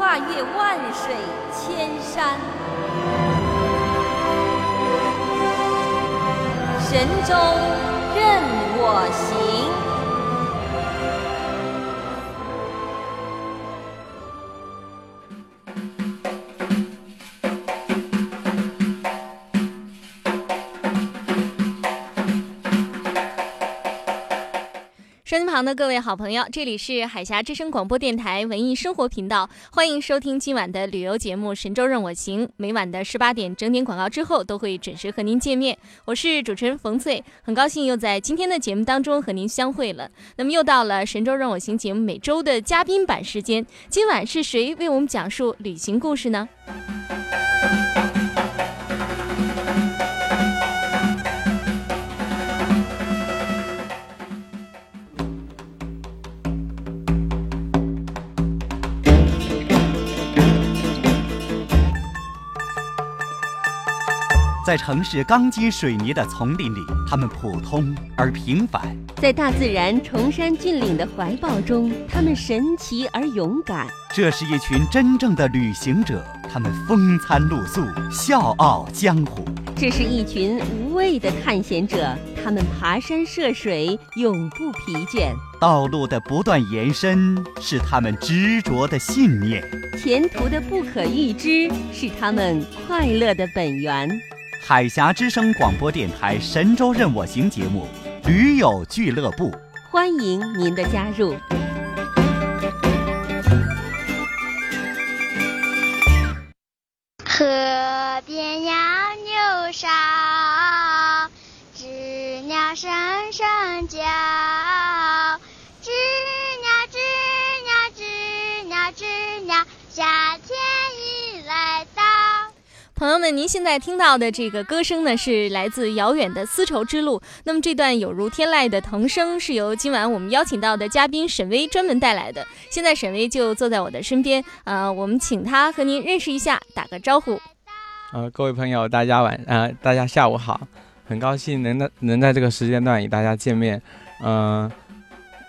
跨越万水千山，神州任我行。旁的各位好朋友，这里是海峡之声广播电台文艺生活频道，欢迎收听今晚的旅游节目《神州任我行》。每晚的十八点整点广告之后，都会准时和您见面。我是主持人冯翠，很高兴又在今天的节目当中和您相会了。那么又到了《神州任我行》节目每周的嘉宾版时间，今晚是谁为我们讲述旅行故事呢？在城市钢筋水泥的丛林里，他们普通而平凡；在大自然崇山峻岭的怀抱中，他们神奇而勇敢。这是一群真正的旅行者，他们风餐露宿，笑傲江湖；这是一群无畏的探险者，他们爬山涉水，永不疲倦。道路的不断延伸是他们执着的信念，前途的不可预知是他们快乐的本源。海峡之声广播电台《神州任我行》节目《驴友俱乐部》，欢迎您的加入。河边杨柳梢，知了声声叫，朋友们，您现在听到的这个歌声呢，是来自遥远的丝绸之路。那么这段有如天籁的童声，是由今晚我们邀请到的嘉宾沈巍专门带来的。现在沈巍就坐在我的身边，呃，我们请他和您认识一下，打个招呼。呃，各位朋友，大家晚，呃，大家下午好，很高兴能在能在这个时间段与大家见面。嗯、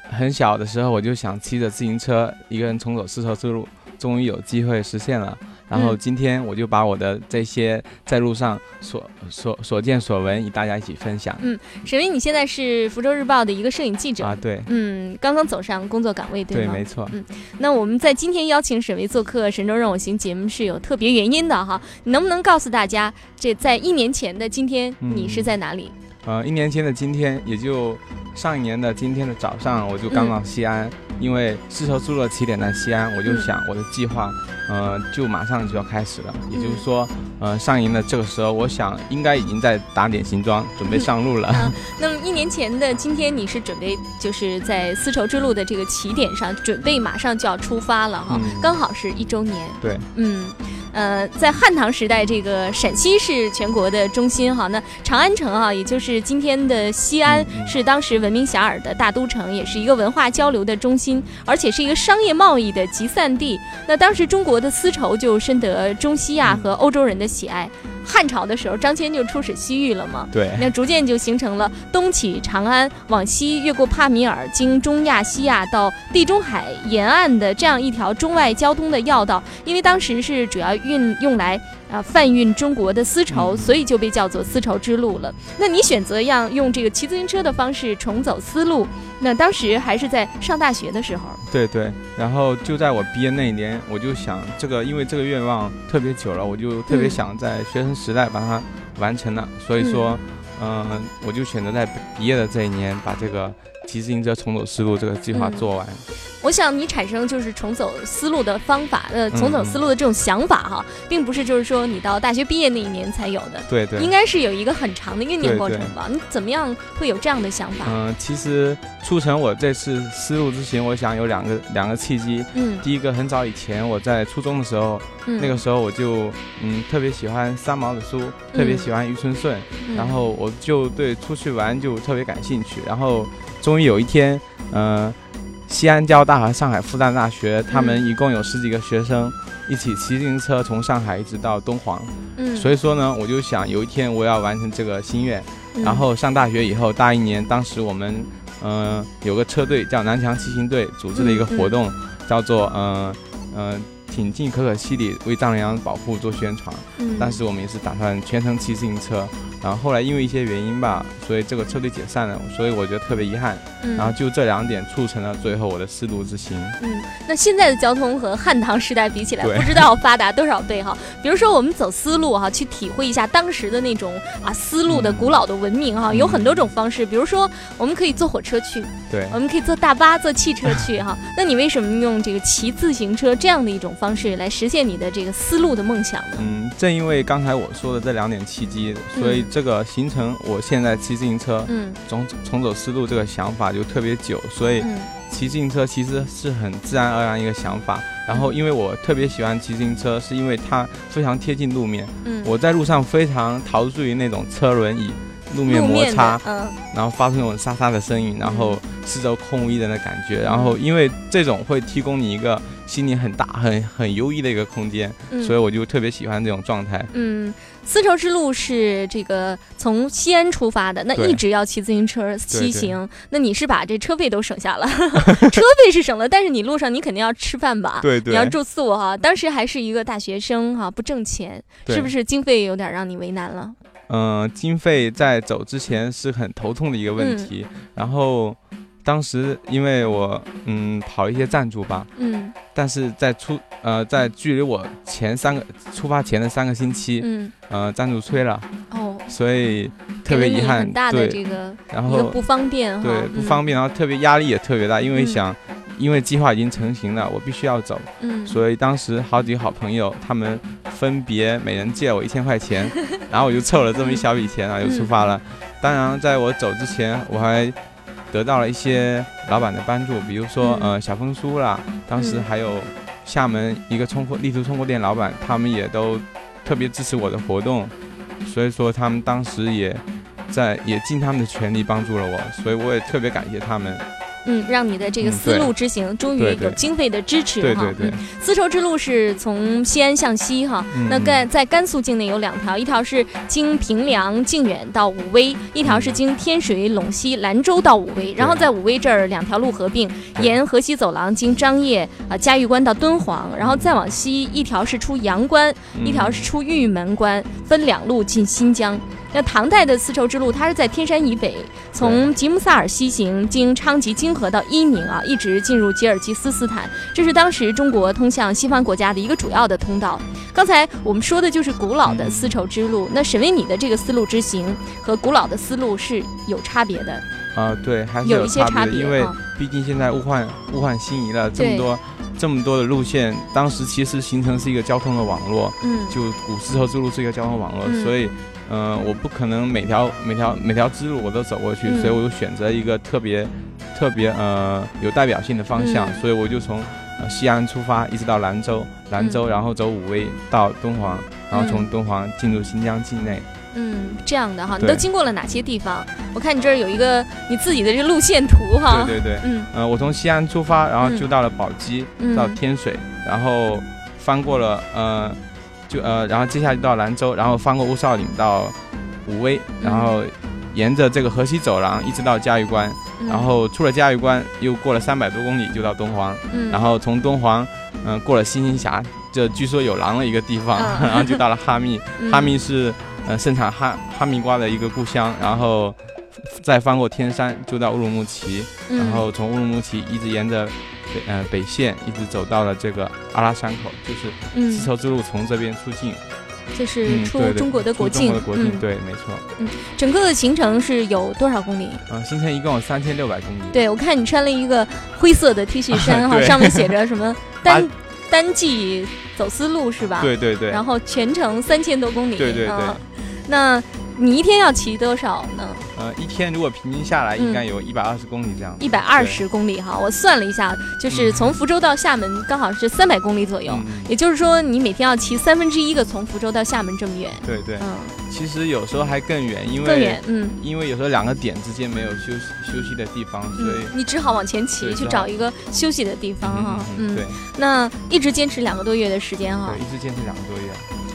很小的时候我就想骑着自行车一个人重走丝绸之路，终于有机会实现了。然后嗯今天我就把我的这些在路上所所所见所闻与大家一起分享。嗯沈巍，你现在是福州日报的一个摄影记者，啊，对嗯，刚刚走上工作岗位，对，吗？没错。嗯那我们在今天邀请沈巍做客《神州任我行》节目是有特别原因的哈，你能不能告诉大家，这在一年前的今天，嗯你是在哪里？呃，一年前的今天，也就上一年的今天的早上，我就刚到西安，因为丝绸之路的起点在西安，我就嗯想我的计划，呃，就马上就要开始了。也就是嗯说，呃，上营的这个时候，我想应该已经在打点行装，准备上路了。啊那么一年前的今天，你是准备就是在丝绸之路的这个起点上，准备马上就要出发了哈，嗯刚好是一周年。对，嗯，呃，在汉唐时代，这个陕西是全国的中心哈。那长安城啊，也就是今天的西安，是当时闻名遐迩的大都城，也是一个文化交流的中心，而且是一个商业贸易的集散地。那当时中国的丝绸就深得中西亚和欧洲人的喜爱。汉朝的时候，张骞就出使西域了嘛。对，那逐渐就形成了东起长安，往西越过帕米尔，经中亚、西亚到地中海沿岸的这样一条中外交通的要道。因为当时是主要运用来啊贩运中国的丝绸，嗯所以就被叫做丝绸之路了。那你选择要用这个骑自行车的方式重走丝路，那当时还是在上大学的时候。对对，然后就在我毕业那一年，我就想这个，因为这个愿望特别久了，我就特别嗯想在学生时代把它完成了，所以说，嗯、我就选择在毕业的这一年把这个骑自行车重走丝路这个计划嗯做完。我想你产生就是重走思路的方法，呃，嗯重走思路的这种想法哈，并不是就是说你到大学毕业那一年才有的，对对，应该是有一个很长的酝酿过程吧？你怎么样会有这样的想法？嗯、其实促成我这次丝路之行，我想有两个两个契机。嗯第一个，很早以前我在初中的时候，嗯，那个时候我就嗯特别喜欢三毛的书，特别喜欢余春顺，嗯然后我就对出去玩就特别感兴趣。然后终于有一天，呃，西安交大和上海复旦大学，他们嗯一共有十几个学生。一起骑自行车从上海一直到敦煌，嗯，所以说呢，我就想有一天我要完成这个心愿。嗯然后上大学以后，大一年，当时我们嗯、呃有个车队叫南强骑行队组织了一个活动，叫做嗯嗯、呃挺进可可西里为藏羚羊保护做宣传。嗯当时我们也是打算全程骑自行车，然后后来因为一些原因吧，所以这个车队解散了，所以我觉得特别遗憾。嗯然后就这两点促成了最后我的丝路之行。嗯，那现在的交通和汉唐时代比起来，不知道发达多少倍哈。比如说我们走丝路哈，去体会一下当时的那种啊丝路的嗯古老的文明哈，有很多种方式。比如说我们可以坐火车去，对，我们可以坐大巴、坐汽车去哈。那你为什么用这个骑自行车这样的一种方式来实现你的这个丝路的梦想呢？嗯，正因为刚才我说的这两点契机，所以这个形成我现在骑自行车嗯。重重走丝路这个想法就特别久，所以嗯。骑自行车其实是很自然而然一个想法。然后因为我特别喜欢骑自行车，是因为它非常贴近路面，嗯，我在路上非常陶醉于那种车轮与路面摩擦，嗯。然后发出那种沙沙的声音，然后四周空无一人的感觉。然后因为这种会提供你一个心里很大、很很优异的一个空间，嗯，所以我就特别喜欢这种状态。嗯，丝绸之路是这个从西安出发的，那一直要骑自行车骑行。那你是把这车费都省下了，车费是省了，但是你路上你肯定要吃饭吧？对对你要住宿哈、当时还是一个大学生哈、不挣钱，是不是经费有点让你为难了？嗯、经费在走之前是很头痛的一个问题。然后当时因为我嗯跑一些赞助吧，嗯。但是在出呃在距离我前三个出发前的三个星期，嗯，呃赞助催了，哦，所以特别遗憾很大的对。这个然后不方便哈，对不方便，然后特别压力也特别大，因为嗯。想。因为计划已经成型了，我必须要走，嗯，嗯，所以当时好几个好朋友，他们分别每人借了我一千块钱，然后我就凑了这么一小笔钱，然后就出发了。当然，在我走之前，我还得到了一些老板的帮助，比如说嗯呃小峰叔啦，当时嗯还有厦门一个冲货地图冲货店老板，他们也都特别支持我的活动，所以说他们当时也在也尽他们的全力帮助了我，所以我也特别感谢他们。嗯，让你的这个嗯丝路之行终于有经费的支持哈。对对。对嗯，丝绸之路是从西安向西哈，嗯。那甘在甘肃境内有两条，一条是经平凉、靖远到武威，一条是经天水、陇西、兰州到武威。然后在武威这儿两条路合并，沿河西走廊经张掖啊嘉峪关到敦煌，然后再往西一条是出阳关，嗯。一条是出玉门关，分两路进新疆。那唐代的丝绸之路，它是在天山以北，从吉木萨尔西行，经昌吉金河到伊宁啊，一直进入吉尔吉斯斯坦，这是当时中国通向西方国家的一个主要的通道。刚才我们说的就是古老的丝绸之路，那沈巍你的这个丝路之行和古老的丝路是有差别的，啊、对，还是有一些差别，因为毕竟现在物换物换星移了，这么多这么多的路线，当时其实形成是一个交通的网络，嗯就古丝绸之路是一个交通网络，嗯所以，嗯、我不可能每条每条每条支路我都走过去，嗯所以我就选择一个特别特别呃有代表性的方向，嗯所以我就从。呃西安出发，一直到兰州，兰州，嗯然后走武威到敦煌，然后从嗯敦煌进入新疆境内。嗯，这样的哈，你都经过了哪些地方？我看你这儿有一个你自己的这个路线图哈，对对对，嗯。呃，我从西安出发，然后嗯就到了宝鸡，嗯。到天水，然后翻过了呃就呃，然后接下来就到兰州，然后翻过乌绍岭到武威，然后沿着这个河西走廊一直到嘉峪关，嗯。然后出了嘉峪关又过了三百多公里就到敦煌，嗯，然后从敦煌嗯、过了星星峡，这据说有狼的一个地方，嗯。然后就到了哈密，嗯。哈密是呃盛产哈哈密瓜的一个故乡，然后再翻过天山就到乌鲁木齐，嗯然后从乌鲁木齐一直沿着北呃北线一直走到了这个阿拉山口，就是嗯丝绸之路从这边出境，就是出中国的国境，出中国的国境，嗯，对，没错，嗯整个的行程是有多少公里？嗯、行程一共有三千六百公里，对，我看你穿了一个灰色的 T 恤衫 哈，对上面写着什么 单单季走丝路是吧？。对对对，然后全程三千多公里。对对对嗯那你一天要骑多少呢？呃一天如果平均下来嗯。应该有一百二十公里这样，一百二十公里哈，我算了一下，就是从福州到厦门刚好是三百公里左右。也就是说，你每天要骑三分之一个从福州到厦门这么远，对对，嗯，其实有时候还更远，因为更远，嗯。因为有时候两个点之间没有休息休息的地方，所以嗯，你只好往前骑去找一个休息的地方哈，嗯，对。那一直坚持两个多月的时间哈。对，，一直坚持两个多月，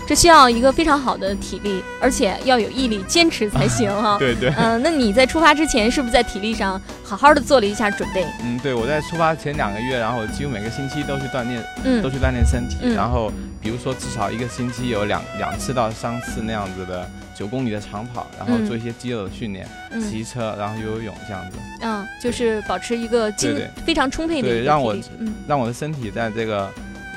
这需要一个非常好的体力，而且要有毅力，坚持才行哈。对对，嗯、那你在出发之前是不是在体力上好好的做了一下准备？嗯，对我在出发前两个月，然后我几乎每个星期都去锻炼，嗯。都去锻炼身体，嗯。然后比如说至少一个星期有两两次到三次那样子的九公里的长跑，然后嗯做一些肌肉的训练，嗯。骑车，然后游游泳这样子，嗯，就是保持一个精非常充沛的一个对让我让我的身体在这个。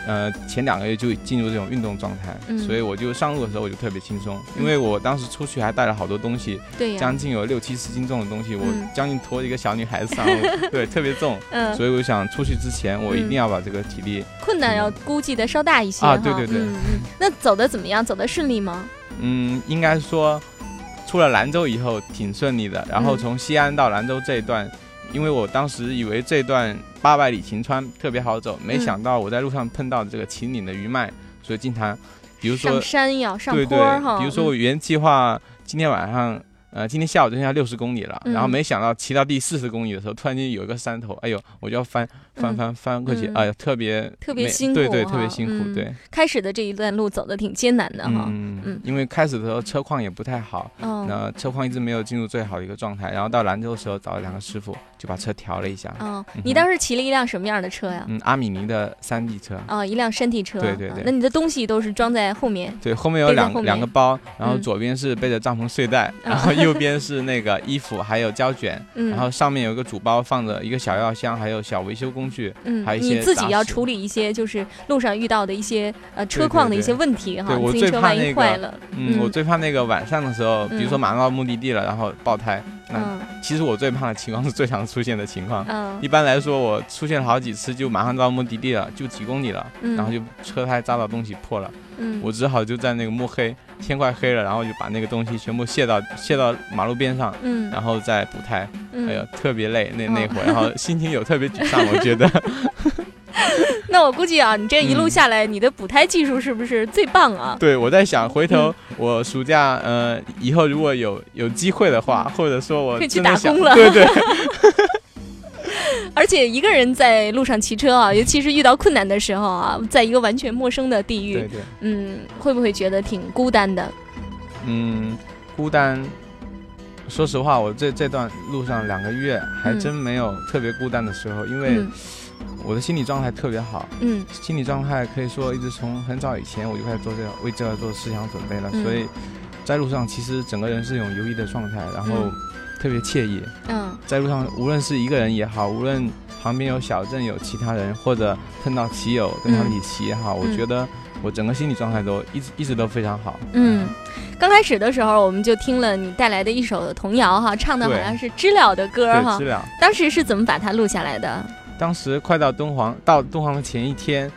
呃，前两个月就进入这种运动状态，嗯。所以我就上路的时候我就特别轻松，因为我当时出去还带了好多东西，对呀。将，近有六七十斤重的东西，我嗯。将近拖一个小女孩子上路，对，特别重，嗯，所以我想出去之前，我一定要把这个体力，困难要估计的稍大一些。啊对对对。那走的怎么样？走的顺利吗？嗯，应该说，出了兰州以后挺顺利的，然后嗯。从西安到兰州这一段，因为我当时以为这段八百里秦川特别好走，没嗯想到我在路上碰到这个秦岭的余脉，所以经常，比如说上山要上对坡儿哈。对，比如说我嗯原计划今天晚上。呃，今天下午就剩下六十公里了，然后嗯没想到骑到第四十公里的时候，突然间有一个山头，哎呦，我就要翻翻嗯翻翻过去，嗯哎呀，特别特别辛苦对对，特别辛苦，嗯对，开始的这一段路走的挺艰难的哈。嗯嗯因为开始的时候车况也不太好，哦那车况一直没有进入最好的一个状态，然后到兰州的时候找了两个师傅，就把车调了一下。哦，嗯你当时骑了一辆什么样的车呀？嗯，阿米尼的山地车，哦，一辆山地车。对对对啊那你的东西都是装在后面。对，后面有两两个包，然后嗯左边是背着帐篷睡袋，然后右边是那个衣服还有胶卷，嗯，然后上面有一个主包放着一个小药箱，还有小维修工具。嗯还有，一你自己要处理一些就是路上遇到的一些呃车况的一些问题哈，对我最怕那个坏了，嗯，我最怕那个晚上的时候，比如说嗯马上到目的地了，然后爆胎。那嗯其实我最怕的情况是最常出现的情况。嗯一般来说，我出现了好几次，就马上到目的地了，就几公里了，嗯，然后就车胎扎到东西破了，嗯我只好就在那个摸黑，天快黑了，然后就把那个东西全部卸到卸到马路边上，嗯然后再补胎。嗯哎呦，特别累那嗯那会儿，然后心情有特别沮丧，我觉得。那我估计啊，你这一路嗯。下来，你的补胎技术是不是最棒啊？对，我在想，回嗯。头我暑假呃以后如果有有机会的话，或者说我可以去打工了。对对，而且一个人在路上骑车啊，尤其是遇到困难的时候啊，在一个完全陌生的地域，对对，嗯，会不会觉得挺孤单的？嗯，孤单。说实话，我这这段路上两个月还嗯。真没有特别孤单的时候，因为嗯我的心理状态特别好，嗯心理状态可以说一直从很早以前我就开始做这个为这个做思想准备了，嗯所以在路上其实整个人是一种游移的状态，然后嗯特别惬意。嗯在路上无论是一个人也好，无论旁边有小镇有其他人，或者碰到骑友跟他们一起骑也好，嗯我觉得我整个心理状态都一直一直都非常好。嗯。刚开始的时候，我们就听了你带来的一首童谣哈，唱的好像是知了的歌，哈知。了。当时是怎么把它录下来的？当时快到敦煌，到敦煌的前一天，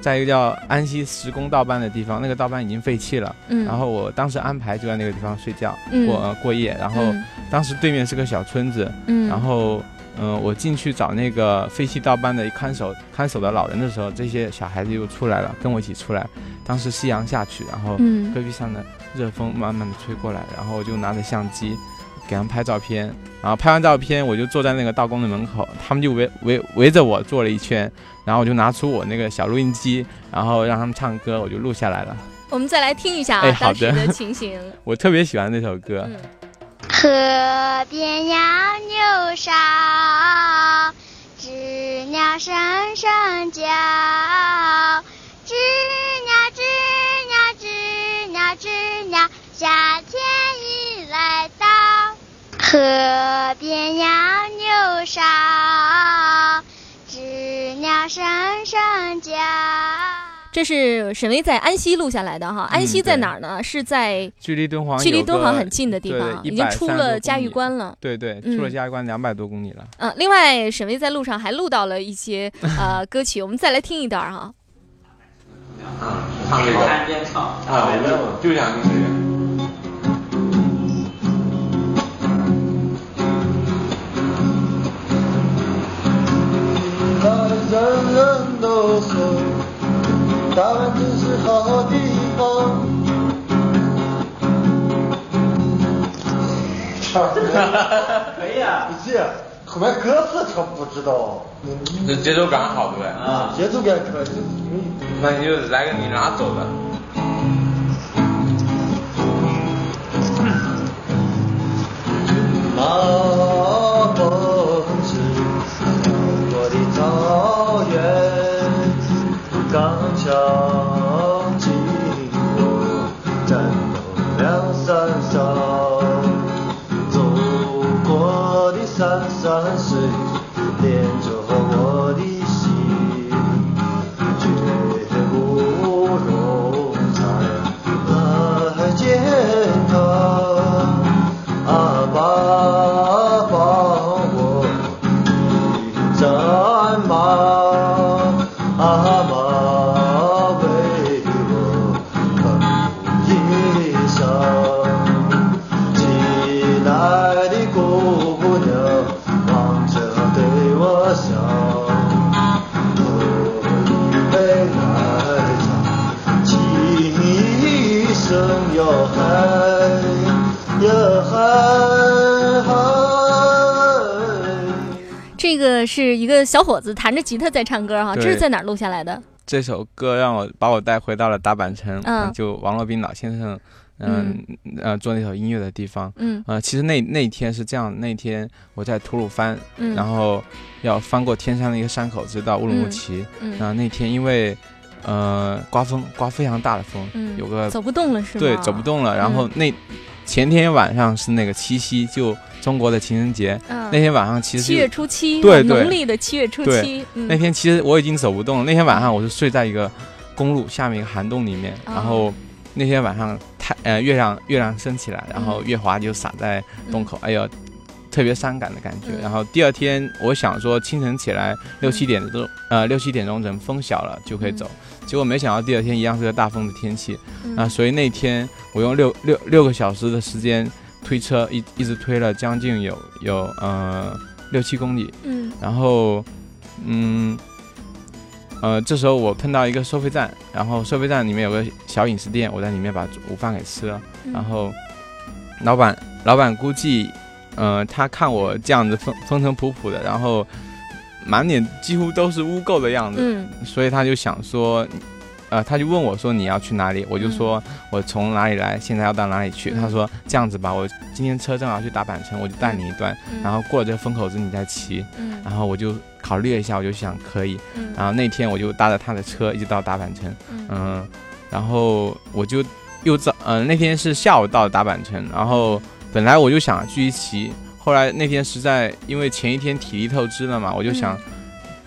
在一个叫安溪石工道班的地方，那个道班已经废弃了。嗯，然后我当时安排就在那个地方睡觉、嗯过、呃、过夜，然后嗯当时对面是个小村子，嗯，然后我进去找那个废弃道班的看守看守的老人的时候，这些小孩子又出来了，跟我一起出来。当时夕阳下去，然后嗯戈壁上的热风慢慢的吹过来，然后我就拿着相机给他们拍照片，然后拍完照片我就坐在那个道工的门口，他们就围围围着我坐了一圈，然后我就拿出我那个小录音机，然后让他们唱歌，我就录下来了。我们再来听一下啊，哎好的当时的情形。我特别喜欢那首歌。嗯河边杨柳梢，知了声声叫，知了知了知了知了，夏天。河边杨柳梢，知了声声叫。这是沈巍在安溪录下来的哈，安溪在哪儿呢？是在距离敦煌距离敦煌很近的地方，已经出了嘉峪关了。对对，嗯出了嘉峪关两百多公里了。嗯，另外沈巍在路上还录到了一些 呃歌曲，我们再来听一段哈。唱这个，边唱啊，我就就想听这个。台湾真是好地方。唱可以啊，不是，后面歌词他不知道。这节奏感好，对？啊，节奏感可以，那你就来个你拿走的。马这个是一个小伙子弹着吉他在唱歌哈，这是在哪儿录下来的？这首歌让我把我带回到了大阪城，嗯就王洛宾老先生，嗯呃做那首音乐的地方。嗯呃，其实那那天是这样，那天我在吐鲁番，嗯，然后要翻过天山的一个山口直到乌鲁木齐。嗯然后那天因为呃刮风，刮非常大的风，嗯有个走不动了是吗？对走不动了。然后那前天晚上是那个七夕，就中国的情人节。嗯。那天晚上其实七月初七，对对农历的七月初七。嗯那天其实我已经走不动了。那天晚上我是睡在一个公路下面一个涵洞里面，哦然后那天晚上太呃月亮月亮升起来，然后嗯。月华就洒在洞口，哎呦，特别伤感的感觉。嗯。然后第二天我想说清晨起来六七点钟，呃六七点钟等风小了就可以走，结果没想到第二天一样是个大风的天气。嗯。啊，所以那天我用六六六个小时的时间推车一一直推了将近有有呃六七公里，嗯。然后，嗯，呃，这时候我碰到一个收费站，然后收费站里面有个小饮食店，我在里面把午饭给吃了。嗯然后，老板老板估计，呃，他看我这样子风风尘仆仆的，然后满脸几乎都是污垢的样子，嗯所以他就想说。呃，他就问我说你要去哪里？我就说我从哪里来，现在要到哪里去。嗯他说这样子吧，我今天车正好去打板城，我就带你一段，嗯然后过了这个风口子你再骑。嗯然后我就考虑了一下，我就想可以。嗯然后那天我就搭着他的车一直到大阪城，嗯嗯，然后我就又早，嗯、那天是下午到大阪城，然后本来我就想继续骑，后来那天实在因为前一天体力透支了嘛，我就想，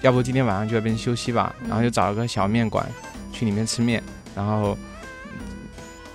要不今天晚上就在那边休息吧，嗯然后就找了个小面馆去里面吃面，然后。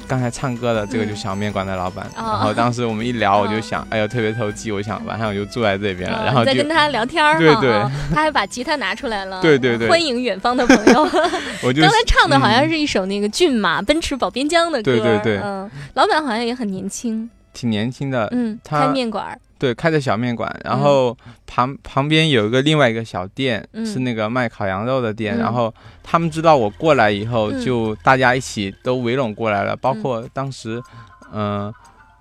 刚才唱歌的这个就是小面馆的老板，哦。然后当时我们一聊，我就哦想，哎呦特别投机，我想晚上我就住在这边了，啊然后就你在跟他聊天儿对对。他还把吉他拿出来了，对对对。欢迎远方的朋友。我就刚才唱的好像嗯是一首那个骏马奔驰保边疆的歌，对对对。嗯，老板好像也很年轻，挺年轻的，嗯，他开面馆儿，对，开着小面馆，然后旁、旁边有一个另外一个小店，嗯。是那个卖烤羊肉的店。嗯。然后他们知道我过来以后，嗯。就大家一起都围拢过来了，包括当时，嗯、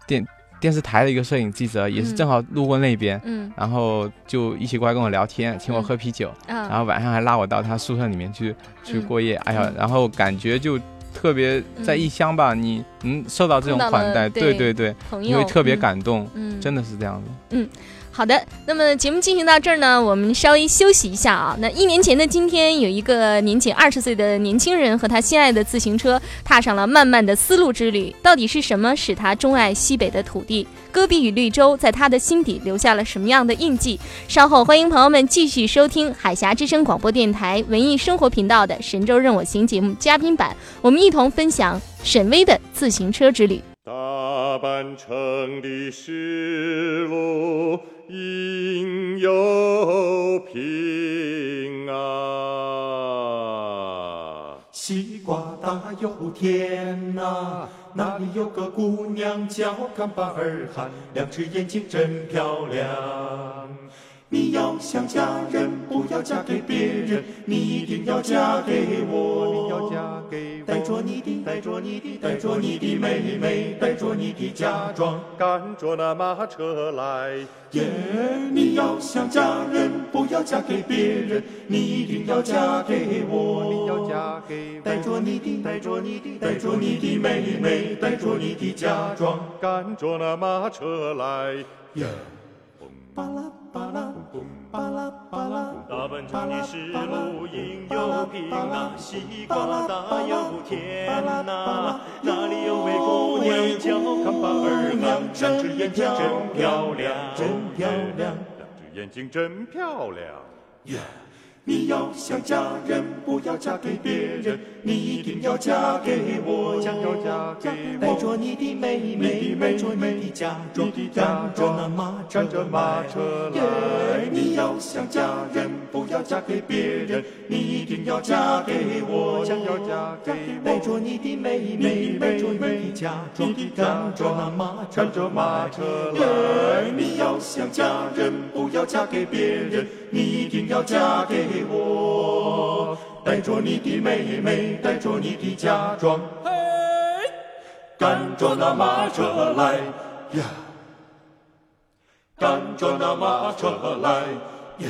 电电视台的一个摄影记者，也是嗯。正好路过那边，嗯。然后就一起过来跟我聊天，请我喝啤酒，啊，然后晚上还拉我到他宿舍里面去去嗯。过夜。哎呀嗯，然后感觉就特别在异乡吧，你嗯受到这种款待，对对对对，朋友你会特别嗯感动，嗯，真的是这样的。好的，那么节目进行到这儿呢，我们稍微休息一下啊。那一年前的今天，有一个年仅二十岁的年轻人和他心爱的自行车踏上了漫漫的丝路之旅。到底是什么使他钟爱西北的土地？戈壁与绿洲在他的心底留下了什么样的印记？稍后欢迎朋友们继续收听海峡之声广播电台文艺生活频道的《神州任我行》节目嘉宾版，我们一同分享沈巍的自行车之旅。大半城的石路应有平啊。西瓜大又甜呐、那里有个姑娘叫干巴尔汗，两只眼睛真漂亮。你要想嫁人，不要嫁给别人，你一定要嫁给我。你要嫁给我，带着你的，带着你的，带着你的妹妹，带着你的嫁妆，赶着那马车来，耶！你要想嫁人，不要嫁给别人，你一定要嫁给我。你要嫁给我带着你的，带着你的，带着你的妹妹，带着你的嫁妆，赶着那马车来。耶！巴拉巴拉，大半城的石路应有平啊，西瓜大又甜呐、那里有位姑娘叫康巴尔汗，两只眼睛真漂亮，真漂亮。两只眼睛真漂亮。你要想嫁人，不要嫁给别人，你一定要嫁给我。嫁给我带着你的妹妹，带着你的嫁妆，赶着那马车，赶着马车来！你要想嫁人，不要嫁给别人，你一定要嫁给我。嫁给我带着你的妹妹，带着你的嫁妆，赶着那马车，赶着马车来！你要想嫁人，不要嫁给别人，你一定要嫁给我。带着你的妹妹，带着你的嫁妆，嘿赶着那马车来呀！赶着那马车来呀！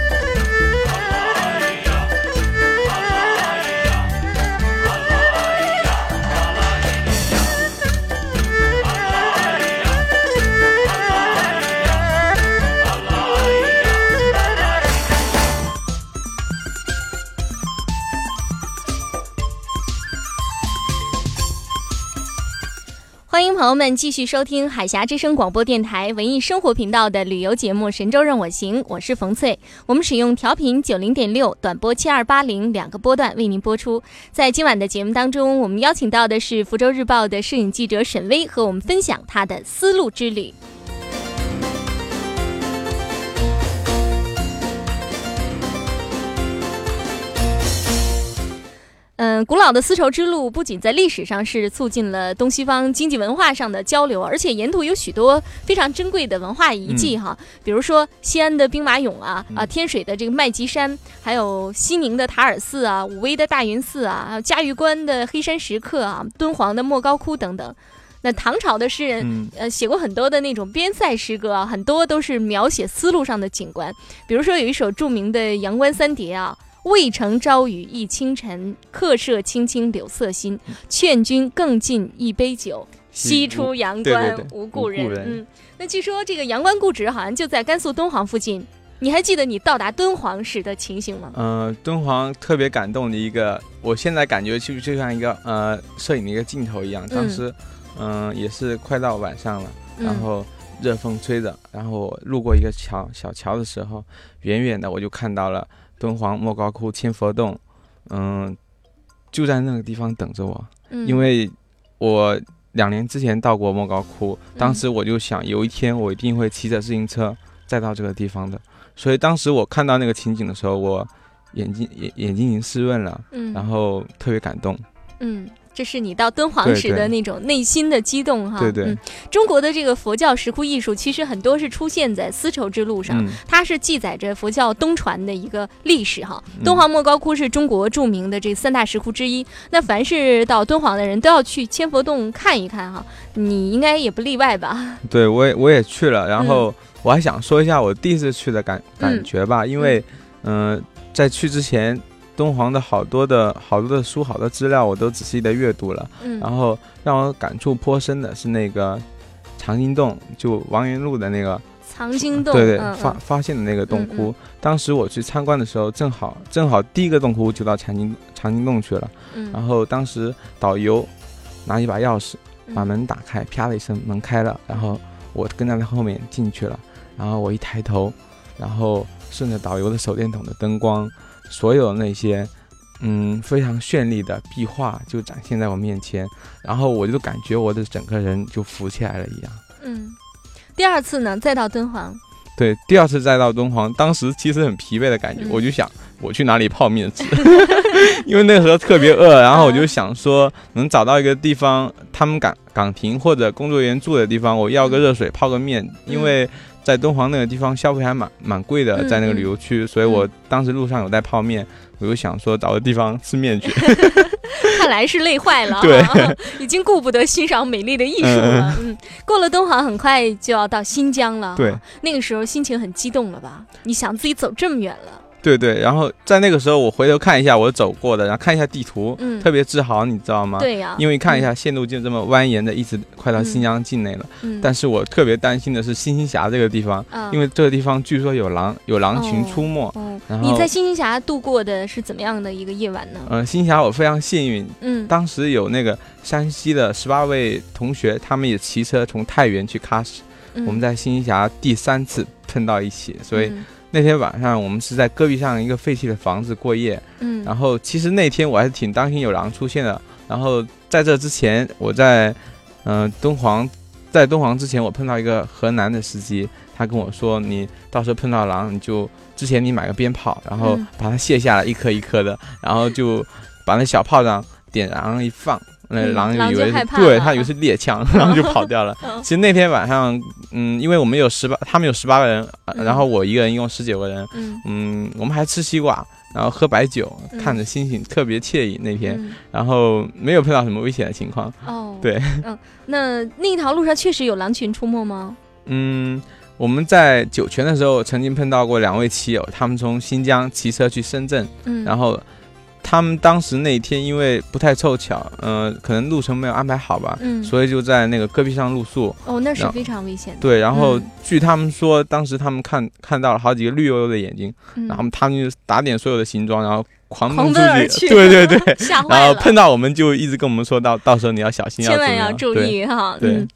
朋友们继续收听海峡之声广播电台文艺生活频道的旅游节目《神州任我行》，我是冯翠。我们使用调频九零点六、短波七二八零两个波段为您播出。在今晚的节目当中，我们邀请到的是福州日报的摄影记者沈巍，和我们分享他的丝路之旅。嗯，古老的丝绸之路不仅在历史上是促进了东西方经济文化上的交流，而且沿途有许多非常珍贵的文化遗迹哈，比如说西安的兵马俑啊，啊天水的这个麦积山，还有西宁的塔尔寺啊，武威的大云寺啊，还有嘉峪关的黑山石刻啊，敦煌的莫高窟等等。那唐朝的诗人，嗯呃，写过很多的那种边塞诗歌啊，很多都是描写丝路上的景观。比如说有一首著名的《阳关三叠》啊，渭城朝雨浥轻尘，客舍青青柳色新。劝君更尽一杯酒，西出阳关无故人。嗯，那据说这个阳关故址好像就在甘肃敦煌附近。你还记得你到达敦煌时的情形吗？呃，敦煌特别感动的一个，我现在感觉就就像一个呃摄影的一个镜头一样。当时，嗯、也是快到晚上了，然嗯后热风吹着，然后我路过一个桥小桥的时候，远远的我就看到了敦煌莫高窟千佛洞，嗯、就在那个地方等着我，嗯因为我两年之前到过莫高窟，当嗯时我就想有一天我一定会骑着自行车再到这个地方的。所以当时我看到那个情景的时候，我眼睛眼眼睛已经湿润了，嗯，然后特别感动。嗯，这是你到敦煌时的那种内心的激动哈。对对。嗯，中国的这个佛教石窟艺术，其实很多是出现在丝绸之路上，嗯。它是记载着佛教东传的一个历史哈。嗯。敦煌莫高窟是中国著名的这三大石窟之一，那凡是到敦煌的人都要去千佛洞看一看哈，你应该也不例外吧？对我也我也去了，然后我还想说一下我第一次去的感感觉吧，因为嗯、呃在去之前，敦煌的好多的好多的书、好多资料我都仔细的阅读了，嗯然后让我感触颇深的是那个长津洞，就王云路的那个藏经洞，对对，嗯发发现的那个洞窟。嗯当时我去参观的时候，正好正好第一个洞窟就到长津长津洞去了。嗯，然后当时导游拿一把钥匙把嗯门打开，啪的一声门开了，然后我跟在他后面进去了。然后我一抬头，然后顺着导游的手电筒的灯光，所有那些嗯非常绚丽的壁画就展现在我面前，然后我就感觉我的整个人就浮起来了一样。嗯，第二次呢，再到敦煌，对，第二次再到敦煌，当时其实很疲惫的感觉，嗯。我就想我去哪里泡面吃，因为那个时候特别饿，然后我就想说能找到一个地方，他们岗岗亭或者工作人员住的地方，我要个热水泡个面，因为在敦煌那个地方消费还蛮蛮贵的，嗯在那个旅游区，所以我当时路上有带泡面，我就想说找个地方吃面去。看来是累坏了，对啊，已经顾不得欣赏美丽的艺术了。嗯，过了敦煌，很快就要到新疆了。对，那个时候心情很激动了吧？你想自己走这么远了，对对，然后在那个时候我回头看一下我走过的，然后看一下地图，嗯特别自豪，你知道吗？对呀因为看一下线路就这么蜿蜒的，一直快到新疆境内了。嗯但是我特别担心的是星星峡这个地方，啊因为这个地方据说有狼，有狼群哦出没。哦然后你在星星峡度过的是怎么样的一个夜晚呢？呃，星峡我非常幸运，嗯当时有那个山西的十八位同学，他们也骑车从太原去喀什，嗯我们在星星峡第三次碰到一起，所以嗯那天晚上我们是在戈壁上一个废弃的房子过夜。嗯然后其实那天我还是挺担心有狼出现的。然后在这之前，我在嗯、呃敦煌，在敦煌之前，我碰到一个河南的司机，他跟我说，你到时候碰到狼，你就之前你买个鞭炮，然后嗯把它卸下来一颗一颗的，然后就把那小炮仗点燃一放。那嗯狼狼以为是他以为是猎枪，然后就跑掉了。嗯其实那天晚上，嗯，因为我们有十八，他们有十八个人，然后我一个人一共十九个人，嗯嗯，我们还吃西瓜，然后喝白酒，嗯看着星星，特别惬意那天。嗯然后没有碰到什么危险的情况。哦，对，嗯，那那一条路上确实有狼群出没吗？嗯，我们在酒泉的时候曾经碰到过两位骑友，他们从新疆骑车去深圳，嗯，然后他们当时那一天因为不太凑巧，呃，可能路程没有安排好吧，嗯。所以就在那个戈壁上露宿。哦，那是非常危险的。对，然后嗯。据他们说，当时他们看看到了好几个绿油油的眼睛，嗯。然后他们就打点所有的行装，然后狂狂奔奔而去。对对 对，吓坏然后碰到我们就一直跟我们说到，到时候你要小心，千万要注意哈。对。嗯，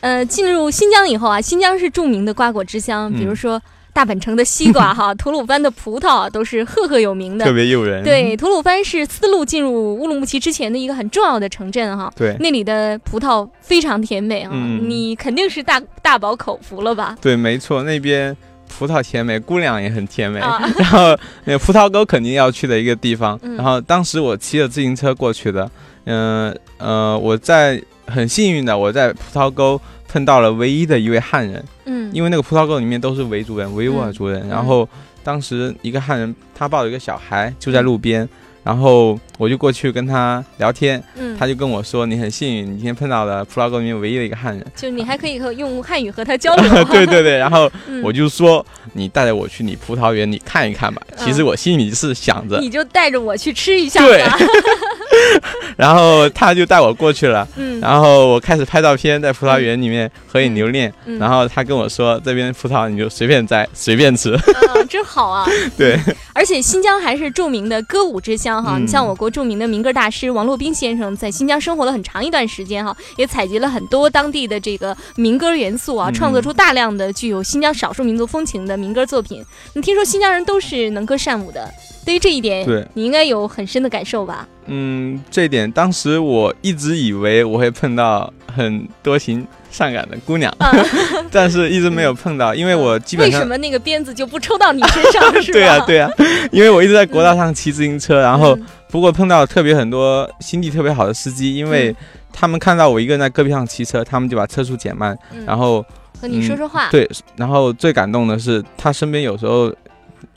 呃，进入新疆以后啊，新疆是著名的瓜果之乡，比如嗯说大本城的西瓜哈，吐鲁番的葡萄啊都是赫赫有名的，特别诱人。对，吐鲁番是丝路进入乌鲁木齐之前的一个很重要的城镇哈。对那里的葡萄非常甜美啊，嗯你肯定是大大饱口福了吧？对，没错，那边葡萄甜美，姑娘也很甜美。啊 然后那个葡萄沟肯定要去的一个地方。嗯然后当时我骑着自行车过去的，嗯呃我在很幸运的我在葡萄沟碰到了唯一的一位汉人，嗯，因为那个葡萄沟里面都是维族人、维吾尔嗯族人。然后当时一个汉人他抱着一个小孩就在路边。然后我就过去跟他聊天，嗯他就跟我说：“你很幸运，你今天碰到了葡萄沟里面唯一的一个汉人。”就你还可以和用汉语和他交流。对对对，然后嗯我就说你带着我去你葡萄园里看一看吧。其实嗯我心里是想着，你就带着我去吃一下对吧。然后他就带我过去了。嗯然后我开始拍照片，在葡萄园里面合影留念。嗯然后他跟我说，这边葡萄你就随便摘，随便吃。啊，真好啊！对，而且新疆还是著名的歌舞之乡哈。嗯你像我国著名的民歌大师王洛宾先生，在新疆生活了很长一段时间哈，也采集了很多当地的这个民歌元素啊，嗯创作出大量的具有新疆少数民族风情的民歌作品。你听说新疆人都是能歌善舞的，对于这一点，对你应该有很深的感受吧？嗯，这一点当时我一直以为我会碰到很多情善感的姑娘，但是一直没有碰到，因为我基本上为什么那个鞭子就不抽到你身上？是吧？对呀、对呀、因为我一直在国道上骑自行车，然后不过碰到特别很多心地特别好的司机，因为他们看到我一个人在戈壁上骑车，他们就把车速减慢，嗯然后和你说说话。对，然后最感动的是他身边有时候。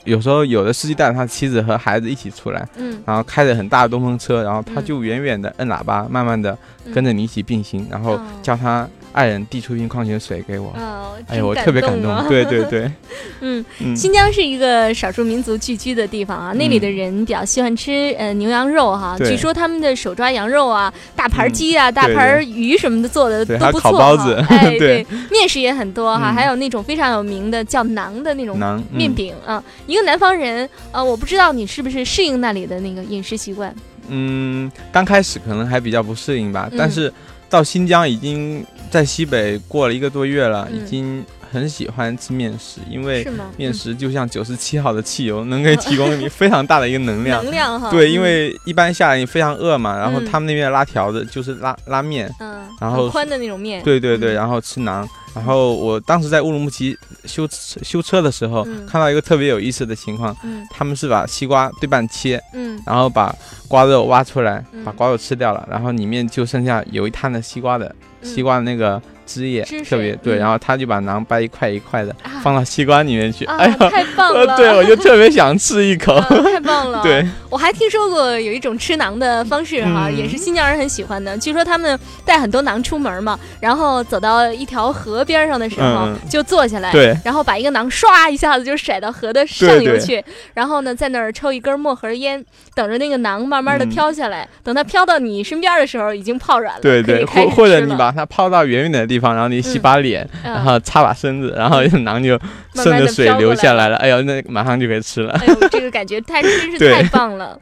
有时候有的司机带着他妻子和孩子一起出来，嗯。然后开着很大的东风车，然后他就远远的摁喇叭，慢慢的跟着你一起并行，然后哦。叫他爱人递出一瓶矿泉水给我。哦，哎呦，我特别感动。对对对，嗯，嗯新疆是一个少数民族聚居的地方啊，那里的人比较喜欢吃呃牛羊肉哈。对据说他们的手抓羊肉啊、大盘鸡啊、大盘鱼什么的做的都不错烤包子哈。哎，对面食也很多哈，嗯还有那种非常有名的叫馕的那种馕面嗯饼啊。一个南方人呃，我不知道你是不是适应那里的那个饮食习惯。嗯，刚开始可能还比较不适应吧，嗯但是到新疆已经在西北过了一个多月了，嗯。已经很喜欢吃面食，因为面食就像九十七号的汽油，能给提供你非常大的一个能量。能量哈。对，嗯。因为一般下来你非常饿嘛，然后嗯。他们那边拉条子就是拉拉面，嗯，然后宽的那种面。对对对，然后吃馕。然后我当时在乌鲁木齐修修车的时候，嗯。看到一个特别有意思的情况，嗯。他们是把西瓜对半切，嗯。然后把瓜肉挖出来，嗯。把瓜肉吃掉了，然后里面就剩下有一摊的西瓜的、西瓜的那个汁液，特别对，嗯然后他就把馕掰一块一块的、放到西瓜里面去，啊 哎呀，太棒呃了对我就特别想吃一口，啊太棒了！对，我还听说过有一种吃馕的方式哈，嗯也是新疆人很喜欢的。据说他们带很多馕出门嘛，然后走到一条河边上的时候，嗯就坐下来，对然后把一个馕唰一下子就甩到河的上游去，然后呢，在那儿抽一根墨盒烟，等着那个馕慢慢的嗯飘下来。等它飘到你身边的时候，已经泡软了，对对，或或者你把它抛到远远的地方，然后你洗嗯。把脸，嗯。然后擦把身子，然后馕就慢慢地顺着水流下来了，哎呦，那马上就可以吃了。哎呦，这个感觉太真是太棒了。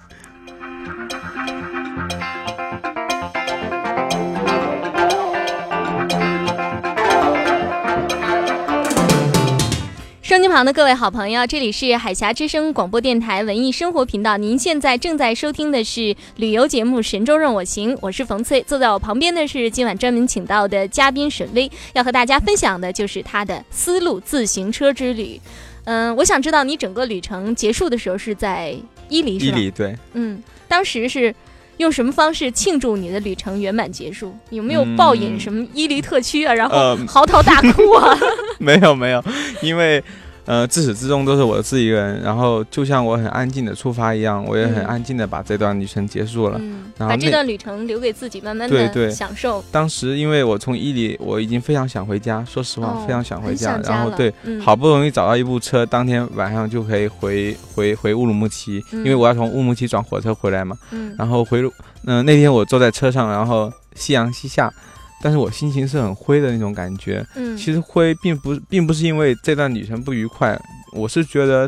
收音旁的各位好朋友，这里是海峡之声广播电台文艺生活频道。您现在正在收听的是旅游节目《神州任我行》，我是冯翠。坐在我旁边的是今晚专门请到的嘉宾沈威，要和大家分享的就是他的丝路自行车之旅。嗯，我想知道你整个旅程结束的时候是在伊犁，是吧？伊犁对，嗯，当时是用什么方式庆祝你的旅程圆满结束？有没有暴饮嗯什么伊犁特区啊，然后呃嚎啕大哭啊？没有没有，因为呃自始至终都是我自己一个人，然后就像我很安静的出发一样，我也很嗯安静的把这段旅程结束了。嗯，然后把这段旅程留给自己，慢慢的对对享受。当时因为我从伊犁，我已经非常想回家，说实话、哦非常想回家然后对，嗯好不容易找到一部车，当天晚上就可以回回回乌鲁木齐，嗯因为我要从乌鲁木齐转火车回来嘛。嗯然后回路，嗯、那天我坐在车上，然后夕阳西下，但是我心情是很灰的那种感觉。嗯其实灰并不并不是因为这段旅程不愉快，我是觉得，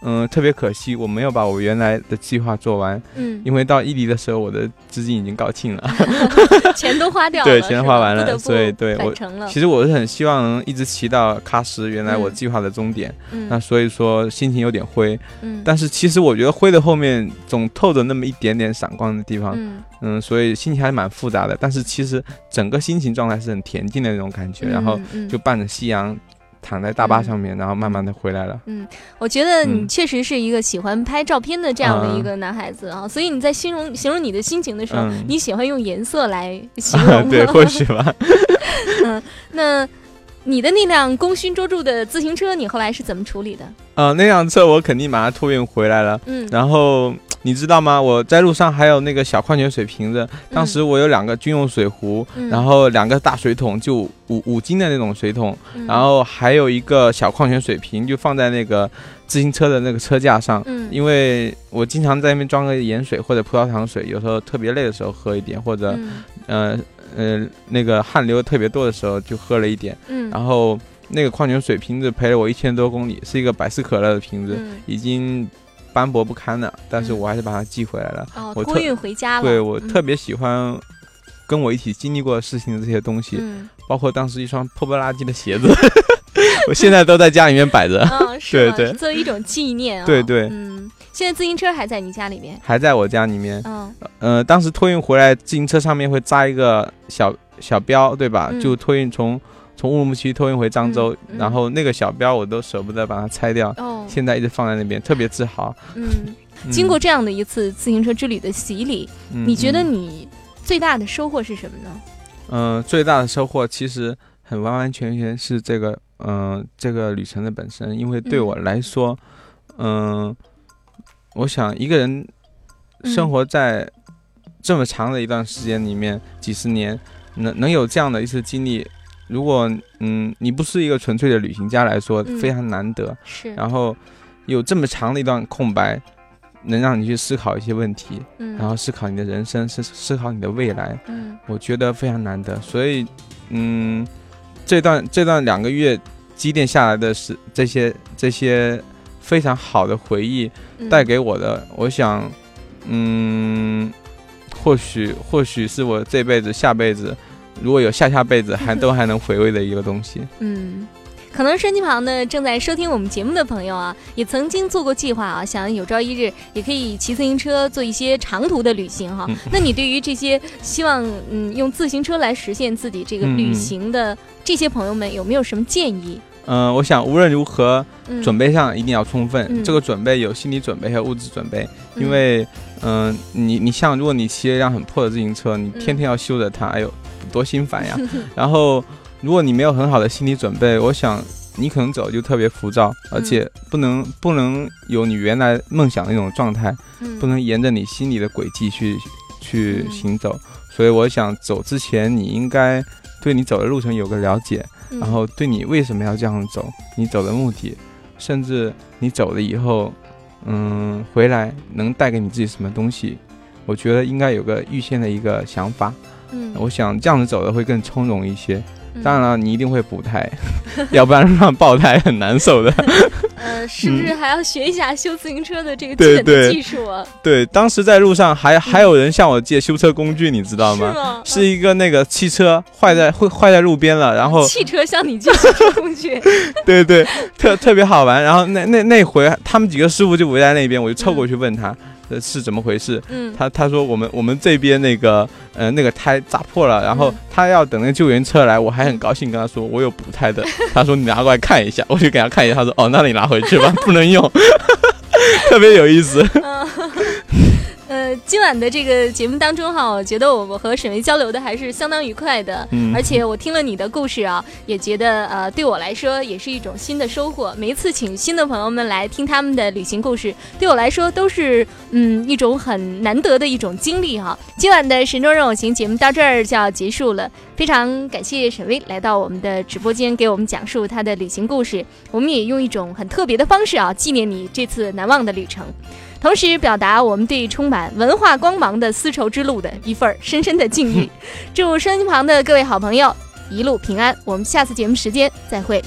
嗯、特别可惜，我没有把我原来的计划做完。嗯因为到伊犁的时候，我的资金已经搞尽了，钱都花掉了，对，钱都花完了，吧不不所以对我。其实我是很希望能一直骑到喀什，原来我嗯计划的终点。嗯那所以说心情有点灰，嗯但是其实我觉得灰的后面总透着那么一点点闪光的地方，嗯嗯，所以心情还蛮复杂的。但是其实整个心情状态是很恬静的那种感觉，嗯然后嗯就伴着夕阳躺在大巴上面，然后慢慢的回来了。嗯，我觉得你嗯确实是一个喜欢拍照片的这样的一嗯个男孩子啊，所以你在形容形容你的心情的时候，嗯你喜欢用颜色来 形容对，或许吧。嗯，那你的那辆功勋卓著的自行车，你后来是怎么处理的？呃，那辆车我肯定把它托运回来了。嗯然后你知道吗？我在路上还有那个小矿泉水瓶子，当时我有两个军用水壶，嗯然后两个大水桶，就五五斤的那种水桶，嗯然后还有一个小矿泉水瓶，就放在那个自行车的那个车架上。嗯因为我经常在那边装个盐水或者葡萄糖水，有时候特别累的时候喝一点，或者、嗯呃呃那个汗流特别多的时候就喝了一点。嗯然后那个矿泉水瓶子陪了我一千多公里，是一个百事可乐的瓶子，嗯已经斑驳不堪的，但是我还是把它寄回来了。哦，托运回家了。对我嗯特别喜欢跟我一起经历过事情的这些东西，嗯包括当时一双破破垃圾的鞋子，我现在都在家里面摆着。嗯，是吗对对作为一种纪念啊。对对嗯，现在自行车还在你家里面？还在我家里面。嗯呃，当时托运回来，自行车上面会扎一个小小标，对吧？嗯就托运从从乌鲁木齐托运回漳州，然后那个小标我都舍不得把它拆掉，哦，现在一直放在那边，特别自豪。嗯，嗯经过这样的一次自行车之旅的洗礼，嗯你觉得嗯你最大的收获是什么呢？嗯，最大的收获其实很完完全全是这个，嗯、这个旅程的本身。因为对嗯我来说，嗯、我想一个人生嗯活在这么长的一段时间里面，几十年，能能有这样的一次经历，如果嗯你不是一个纯粹的旅行家来说，嗯。非常难得。是，然后有这么长的一段空白，能让你去思考一些问题，嗯，然后思考你的人生，思思考你的未来。嗯。我觉得非常难得，所以，嗯，这段这段两个月积淀下来的是这些这些非常好的回忆嗯。带给我的，我想，嗯，或许或许是我这辈子下辈子如果有下下辈子还都还能回味的一个东西。嗯。可能身机旁的正在收听我们节目的朋友啊，也曾经做过计划啊，想有朝一日也可以骑自行车做一些长途的旅行哈。嗯那你对于这些希望嗯用自行车来实现自己这个旅行的这些朋友们，有没有什么建议？嗯、我想无论如何，嗯，准备上一定要充分。嗯这个准备有心理准备和物质准备，嗯因为，嗯、你你像如果你骑了一辆很破的自行车，你嗯天天要修着它，哎呦，多心烦呀。然后，如果你没有很好的心理准备，我想你可能走就特别浮躁，而且不能不能有你原来梦想的那种状态，嗯不能沿着你心里的轨迹去去嗯行走。所以，我想走之前，你应该对你走的路程有个了解。嗯然后对你为什么要这样走，你走的目的，甚至你走了以后，嗯，回来能带给你自己什么东西，我觉得应该有个预先的一个想法。嗯，我想这样子走的会更从容一些。嗯当然了，你一定会补胎，要不然让爆胎很难受的。呃，是不是还要学一下修自行车的这个基本的技术啊？对，当时在路上还还有人向我借修车工具，你知道吗？是吗？是一个那个汽车坏在会坏在路边了，然后汽车向你借修车工具，对对，特特别好玩。然后那那那回他们几个师傅就围在那边，我就凑过去问他，呃是怎么回事？嗯，他他说我们我们这边那个呃那个胎扎破了，然后嗯他要等那救援车来，我还很高兴跟他说我有补胎的。他说你拿过来看一下，我就给他看一下，他说哦那你拿回去吧，不能用，特别有意思。呃，今晚的这个节目当中哈，我觉得我我和沈巍交流的还是相当愉快的，嗯而且我听了你的故事啊，也觉得呃对我来说也是一种新的收获。每一次请新的朋友们来听他们的旅行故事，对我来说都是嗯一种很难得的一种经历哈。今晚的神州任我行节目到这儿就要结束了，非常感谢沈巍来到我们的直播间给我们讲述他的旅行故事，我们也用一种很特别的方式啊纪念你这次难忘的旅程。同时表达我们对充满文化光芒的丝绸之路的一份深深的敬意。祝收音旁的各位好朋友一路平安，我们下次节目时间再会。